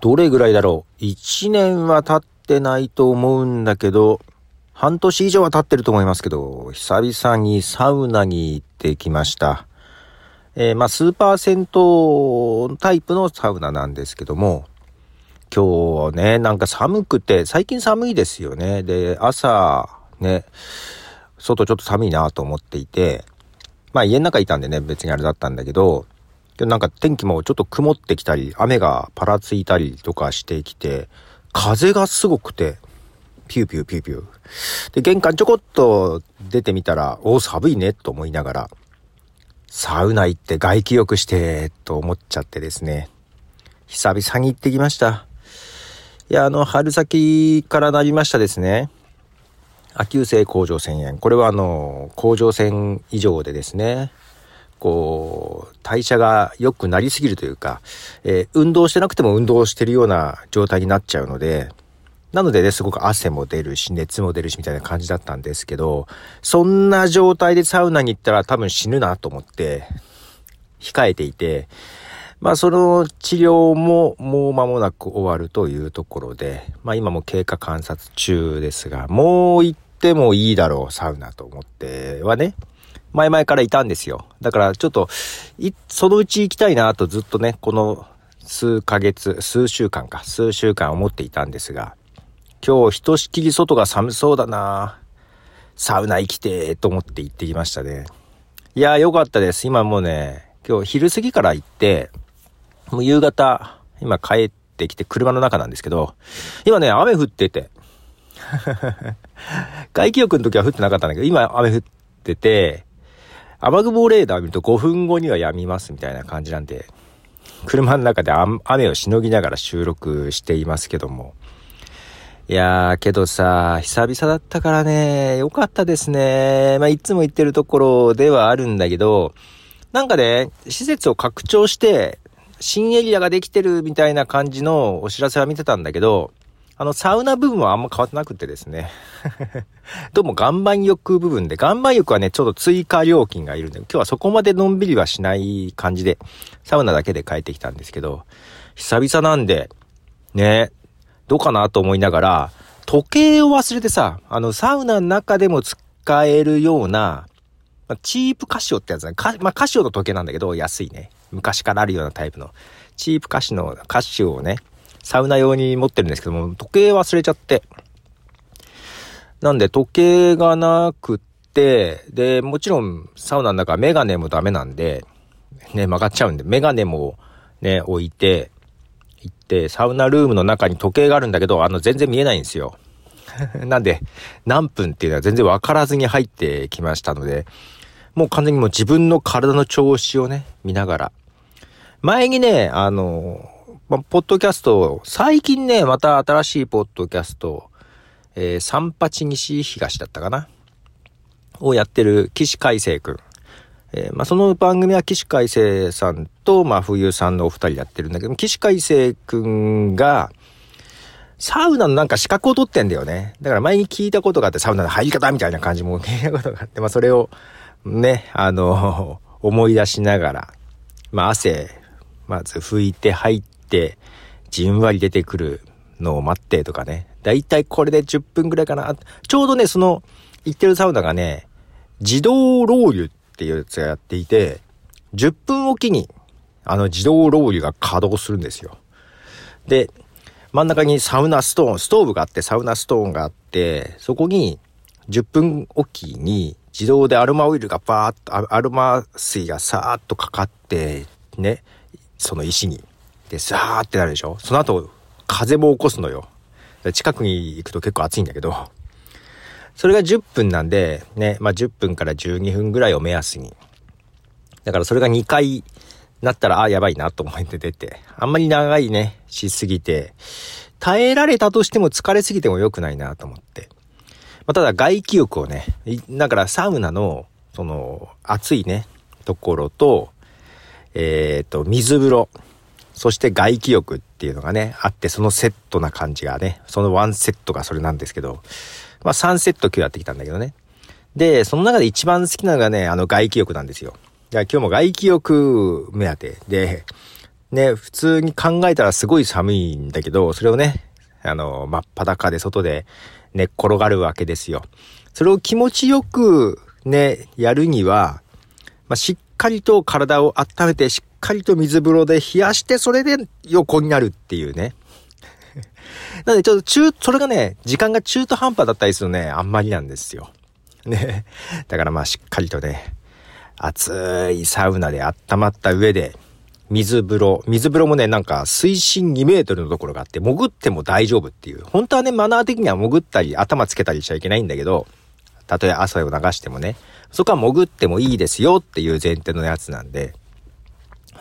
どれぐらいだろう？1年は経ってないと思うんだけど、半年以上は経ってると思いますけど、久々にサウナに行ってきました。えー、まあ、スーパー銭湯タイプのサウナなんですけども、今日ね、なんか寒くて、最近寒いですよね。で、朝、ね、外ちょっと寒いなと思っていて、まあ家の中いたんでね、別にあれだったんだけど、でなんか天気もちょっと曇ってきたり、雨がパラついたりとかしてきて、風がすごくて、ピューピューピューピュー。で、玄関ちょこっと出てみたら、お寒いね、と思いながら、サウナ行って外気浴して、と思っちゃってですね。久々に行ってきました。いや、あの、春先からなりましたですね。亜急性甲状腺炎。これはあの、甲状腺異常でですね、こう、代謝が良くなりすぎるというか、えー、運動してなくても運動してるような状態になっちゃうので、なのでね、すごく汗も出るし、熱も出るしみたいな感じだったんですけど、そんな状態でサウナに行ったら多分死ぬなと思って、控えていて、まあその治療ももう間もなく終わるというところで、まあ今も経過観察中ですが、もう行ってもいいだろう、サウナと思ってはね、前々からいたんですよ。だからちょっと、そのうち行きたいなとずっとね、この数ヶ月、数週間か、数週間思っていたんですが、今日ひとしきり外が寒そうだなサウナ行きてーと思って行ってきましたね。いやーよかったです。今もうね、今日昼過ぎから行って、もう夕方、今帰ってきて車の中なんですけど、今ね、雨降ってて、外気浴の時は降ってなかったんだけど、今雨降ってて、雨雲レーダー見ると5分後には止みますみたいな感じなんで、車の中で雨をしのぎながら収録していますけども。いやー、けどさ、久々だったからね、よかったですね。まあ、いつも行ってるところではあるんだけど、なんかね、施設を拡張して、新エリアができてるみたいな感じのお知らせは見てたんだけど、あの、サウナ部分はあんま変わってなくてですね。どうも岩盤浴部分で、岩盤浴はね、ちょっと追加料金がいるんで、今日はそこまでのんびりはしない感じで、サウナだけで帰ってきたんですけど、久々なんで、ね、どうかなと思いながら、時計を忘れてさ、あの、サウナの中でも使えるような、まチープカシオってやつね。か、まあ、カシオの時計なんだけど、安いね。昔からあるようなタイプの。チープカシオの、カシオをね、サウナ用に持ってるんですけども、時計忘れちゃって。なんで、時計がなくって、で、もちろん、サウナの中メガネもダメなんで、ね、曲がっちゃうんで、メガネもね、置いて、行って、サウナルームの中に時計があるんだけど、あの、全然見えないんですよ。なんで、何分っていうのは全然わからずに入ってきましたので、もう完全にもう自分の体の調子をね、見ながら。前にね、あの、まポッドキャスト、最近ね、また新しいポッドキャスト、えー、三八西東だったかなをやってる岸海生くん。えー、まあ、その番組は岸海生さんと、まあ、冬さんのお二人やってるんだけど、岸海生くんが、サウナのなんか資格を取ってんだよね。だから前に聞いたことがあって、サウナの入り方みたいな感じも聞いたことがあって、まあ、それを、ね、あの、思い出しながら、まあ汗、まず拭いて入って、じんわり出てくるのを待ってとかね。だいたいこれで10分くらいかな。ちょうどね、その、行ってるサウナがね、自動ロウリュっていうやつがやっていて、10分おきに、あの自動ロウリュが稼働するんですよ。で、真ん中にサウナストーン、ストーブがあって、サウナストーンがあって、そこに10分おきに自動でアロマオイルがバーっと、アロマ水がさーっとかかって、ね、その石に。で、さーってなるでしょ？その後、風も起こすのよ。近くに行くと結構暑いんだけど、それが10分なんで、ね、まあ、10分から12分ぐらいを目安に。だからそれが2回なったら、あ、やばいなと思って出て、あんまり長いね、しすぎて、耐えられたとしても疲れすぎても良くないなと思って。まあ、ただ外気浴をね、だからサウナの、その、暑いね、ところと、えっ、ー、と、水風呂、そして外気浴っていうのがね、あって、そのセットな感じがね、そのワンセットがそれなんですけど、まあ3セット今日やってきたんだけどね。で、その中で一番好きなのがね、あの外気浴なんですよ。じゃあ今日も外気浴目当てで、ね、普通に考えたらすごい寒いんだけど、それをね、あの、真っ裸で外で寝っ転がるわけですよ。それを気持ちよくね、やるには、まあ、しっかりと体を温めて、しっかりと水風呂で冷やして、それで横になるっていうね。なのでちょっと中、それがね、時間が中途半端だったりするね、あんまりなんですよ。ね。だからまあしっかりとね、熱いサウナで温まった上で、水風呂。水風呂もね、なんか水深2メートルのところがあって、潜っても大丈夫っていう。本当はね、マナー的には潜ったり、頭つけたりしちゃいけないんだけど、たとえ汗を流してもね、そこは潜ってもいいですよっていう前提のやつなんで、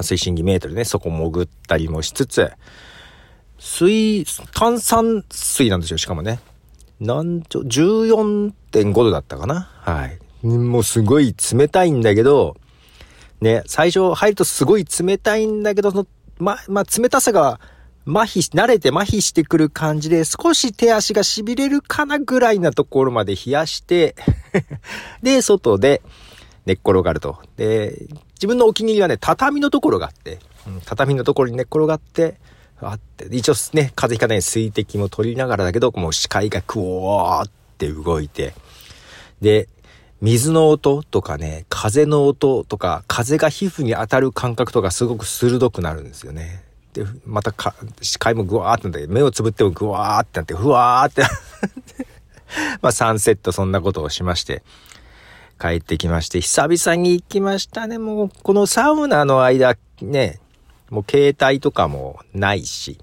水深2メートルね、そこ潜ったりもしつつ、水、炭酸水なんですよ、しかもね。なんちょ、14.5度だったかなはい。もうすごい冷たいんだけど、ね、最初入るとすごい冷たいんだけど、その、ま、まあ、冷たさが麻痺し、慣れて麻痺してくる感じで、少し手足が痺れるかなぐらいなところまで冷やして で、外で寝っ転がると。で、自分のお気に入りはね、畳のところがあって、うん、畳のところに寝っ転がって、あって、一応ね、風邪ひかない水滴も取りながらだけど、もう視界がクオーって動いて、で、水の音とかね、風の音とか、風が皮膚に当たる感覚とかすごく鋭くなるんですよね。で、またか、視界もグワーってなって、目をつぶってもグワーってなって、ふわーって まあ3セットそんなことをしまして、帰ってきまして、久々に行きましたね。もう、このサウナの間、ね、もう携帯とかもないし、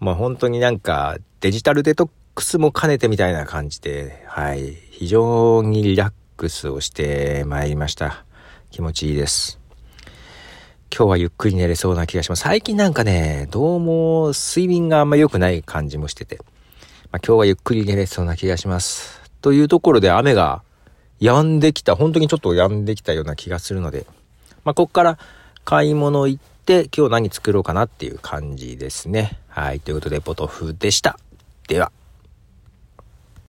まあ本当になんかデジタルデトックスも兼ねてみたいな感じで、はい、非常にリラックスをして参りました。気持ちいいです。今日はゆっくり寝れそうな気がします。最近なんかね、どうも睡眠があんま良くない感じもしてて、まあ、今日はゆっくり寝れそうな気がします。というところで雨が止んできた、本当にちょっと止んできたような気がするので、まあ、こっから買い物行って、今日何作ろうかなっていう感じですね。はい。ということで、ポトフでした。では。